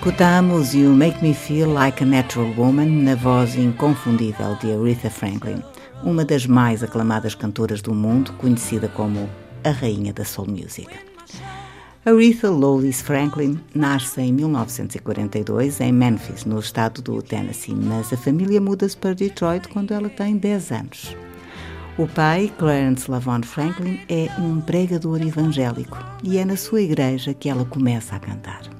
Escutamos You Make Me Feel Like a Natural Woman na voz inconfundível de Aretha Franklin, uma das mais aclamadas cantoras do mundo, conhecida como a Rainha da Soul Music. Aretha Lowlis Franklin nasce em 1942 em Memphis, no estado do Tennessee, mas a família muda-se para Detroit quando ela tem 10 anos. O pai, Clarence Lavon Franklin, é um pregador evangélico e é na sua igreja que ela começa a cantar.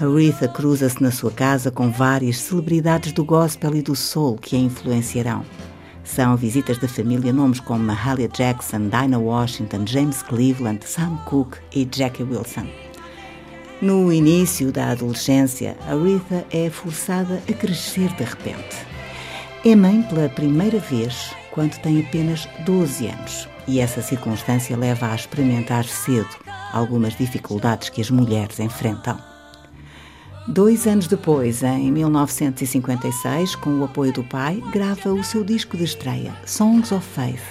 Aretha cruza-se na sua casa com várias celebridades do gospel e do soul que a influenciarão. São visitas da família nomes como Mahalia Jackson, Dinah Washington, James Cleveland, Sam Cooke e Jackie Wilson. No início da adolescência, Aretha é forçada a crescer de repente. É mãe pela primeira vez quando tem apenas 12 anos e essa circunstância leva a experimentar cedo algumas dificuldades que as mulheres enfrentam. Dois anos depois, em 1956, com o apoio do pai, grava o seu disco de estreia, Songs of Faith.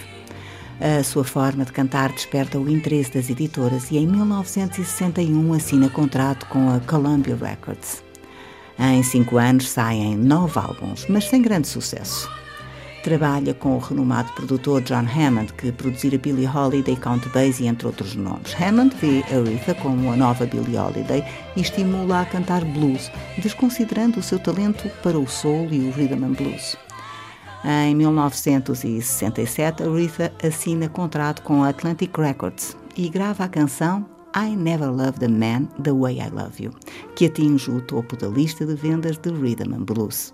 A sua forma de cantar desperta o interesse das editoras e em 1961 assina contrato com a Columbia Records. Em cinco anos saem nove álbuns, mas sem grande sucesso. Trabalha com o renomado produtor John Hammond, que produzira Billie Holiday, Count Basie, entre outros nomes. Hammond vê Aretha como a nova Billie Holiday e estimula a cantar blues, desconsiderando o seu talento para o soul e o rhythm and blues. Em 1967, Aretha assina contrato com a Atlantic Records e grava a canção I Never Loved a Man the Way I Love You, que atinge o topo da lista de vendas de rhythm and blues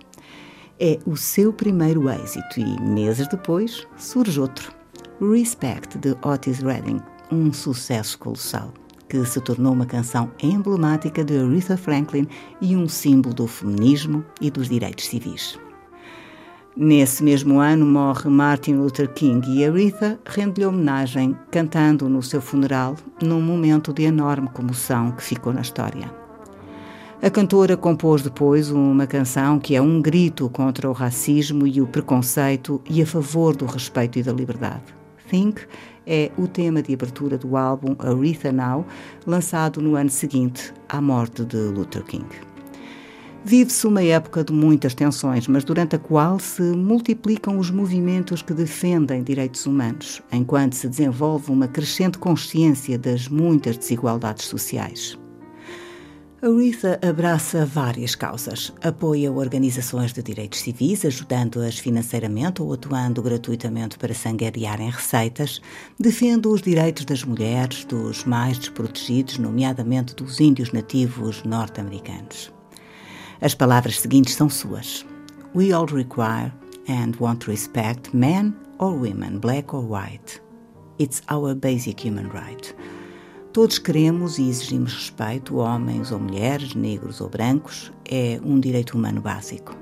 é o seu primeiro êxito e, meses depois, surge outro, Respect, de Otis Redding, um sucesso colossal, que se tornou uma canção emblemática de Aretha Franklin e um símbolo do feminismo e dos direitos civis. Nesse mesmo ano morre Martin Luther King e Aretha rende-lhe homenagem cantando no seu funeral num momento de enorme comoção que ficou na história. A cantora compôs depois uma canção que é um grito contra o racismo e o preconceito e a favor do respeito e da liberdade. Think é o tema de abertura do álbum Aretha Now, lançado no ano seguinte à morte de Luther King. Vive-se uma época de muitas tensões, mas durante a qual se multiplicam os movimentos que defendem direitos humanos, enquanto se desenvolve uma crescente consciência das muitas desigualdades sociais. Aretha abraça várias causas. Apoia organizações de direitos civis, ajudando-as financeiramente ou atuando gratuitamente para sanguearem receitas. Defende os direitos das mulheres, dos mais desprotegidos, nomeadamente dos índios nativos norte-americanos. As palavras seguintes são suas. We all require and want respect men or women, black or white. It's our basic human right. Todos queremos e exigimos respeito, homens ou mulheres, negros ou brancos, é um direito humano básico.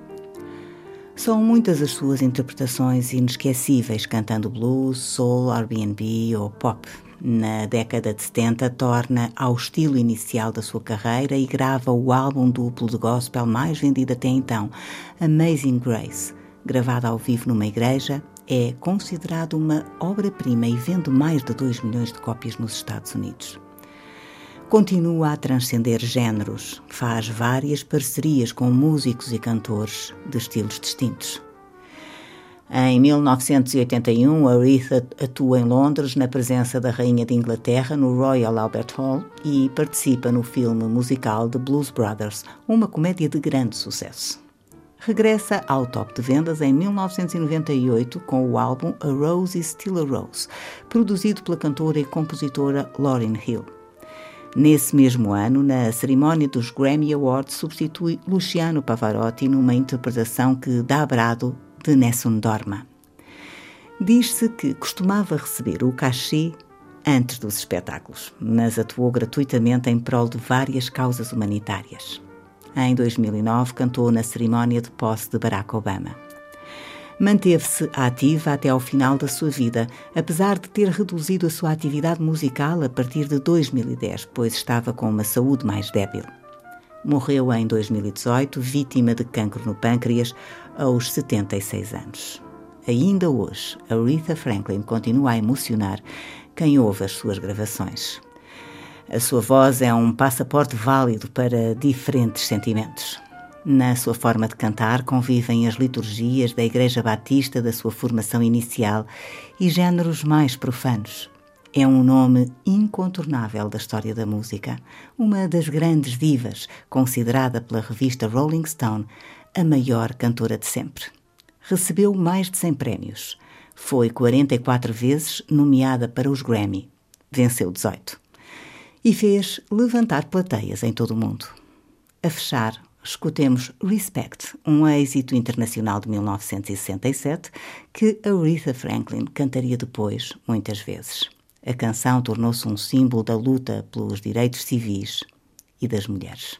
São muitas as suas interpretações inesquecíveis, cantando blues, soul, R&B ou pop. Na década de 70, torna ao estilo inicial da sua carreira e grava o álbum duplo de gospel mais vendido até então, Amazing Grace, gravado ao vivo numa igreja é considerado uma obra-prima e vende mais de 2 milhões de cópias nos Estados Unidos. Continua a transcender géneros, faz várias parcerias com músicos e cantores de estilos distintos. Em 1981, Aretha atua em Londres na presença da Rainha de Inglaterra no Royal Albert Hall e participa no filme musical The Blues Brothers, uma comédia de grande sucesso. Regressa ao top de vendas em 1998 com o álbum A Rose is Still a Rose, produzido pela cantora e compositora Lauryn Hill. Nesse mesmo ano, na cerimónia dos Grammy Awards, substitui Luciano Pavarotti numa interpretação que dá brado de Nessun Dorma. Diz-se que costumava receber o cachê antes dos espetáculos, mas atuou gratuitamente em prol de várias causas humanitárias. Em 2009, cantou na cerimónia de posse de Barack Obama. Manteve-se ativa até ao final da sua vida, apesar de ter reduzido a sua atividade musical a partir de 2010, pois estava com uma saúde mais débil. Morreu em 2018, vítima de cancro no pâncreas, aos 76 anos. Ainda hoje, Aretha Franklin continua a emocionar quem ouve as suas gravações. A sua voz é um passaporte válido para diferentes sentimentos. Na sua forma de cantar convivem as liturgias da Igreja Batista da sua formação inicial e géneros mais profanos. É um nome incontornável da história da música, uma das grandes divas, considerada pela revista Rolling Stone a maior cantora de sempre. Recebeu mais de 100 prémios. Foi 44 vezes nomeada para os Grammy. Venceu 18. E fez levantar plateias em todo o mundo. A fechar, escutemos Respect, um êxito internacional de 1967 que Aretha Franklin cantaria depois muitas vezes. A canção tornou-se um símbolo da luta pelos direitos civis e das mulheres.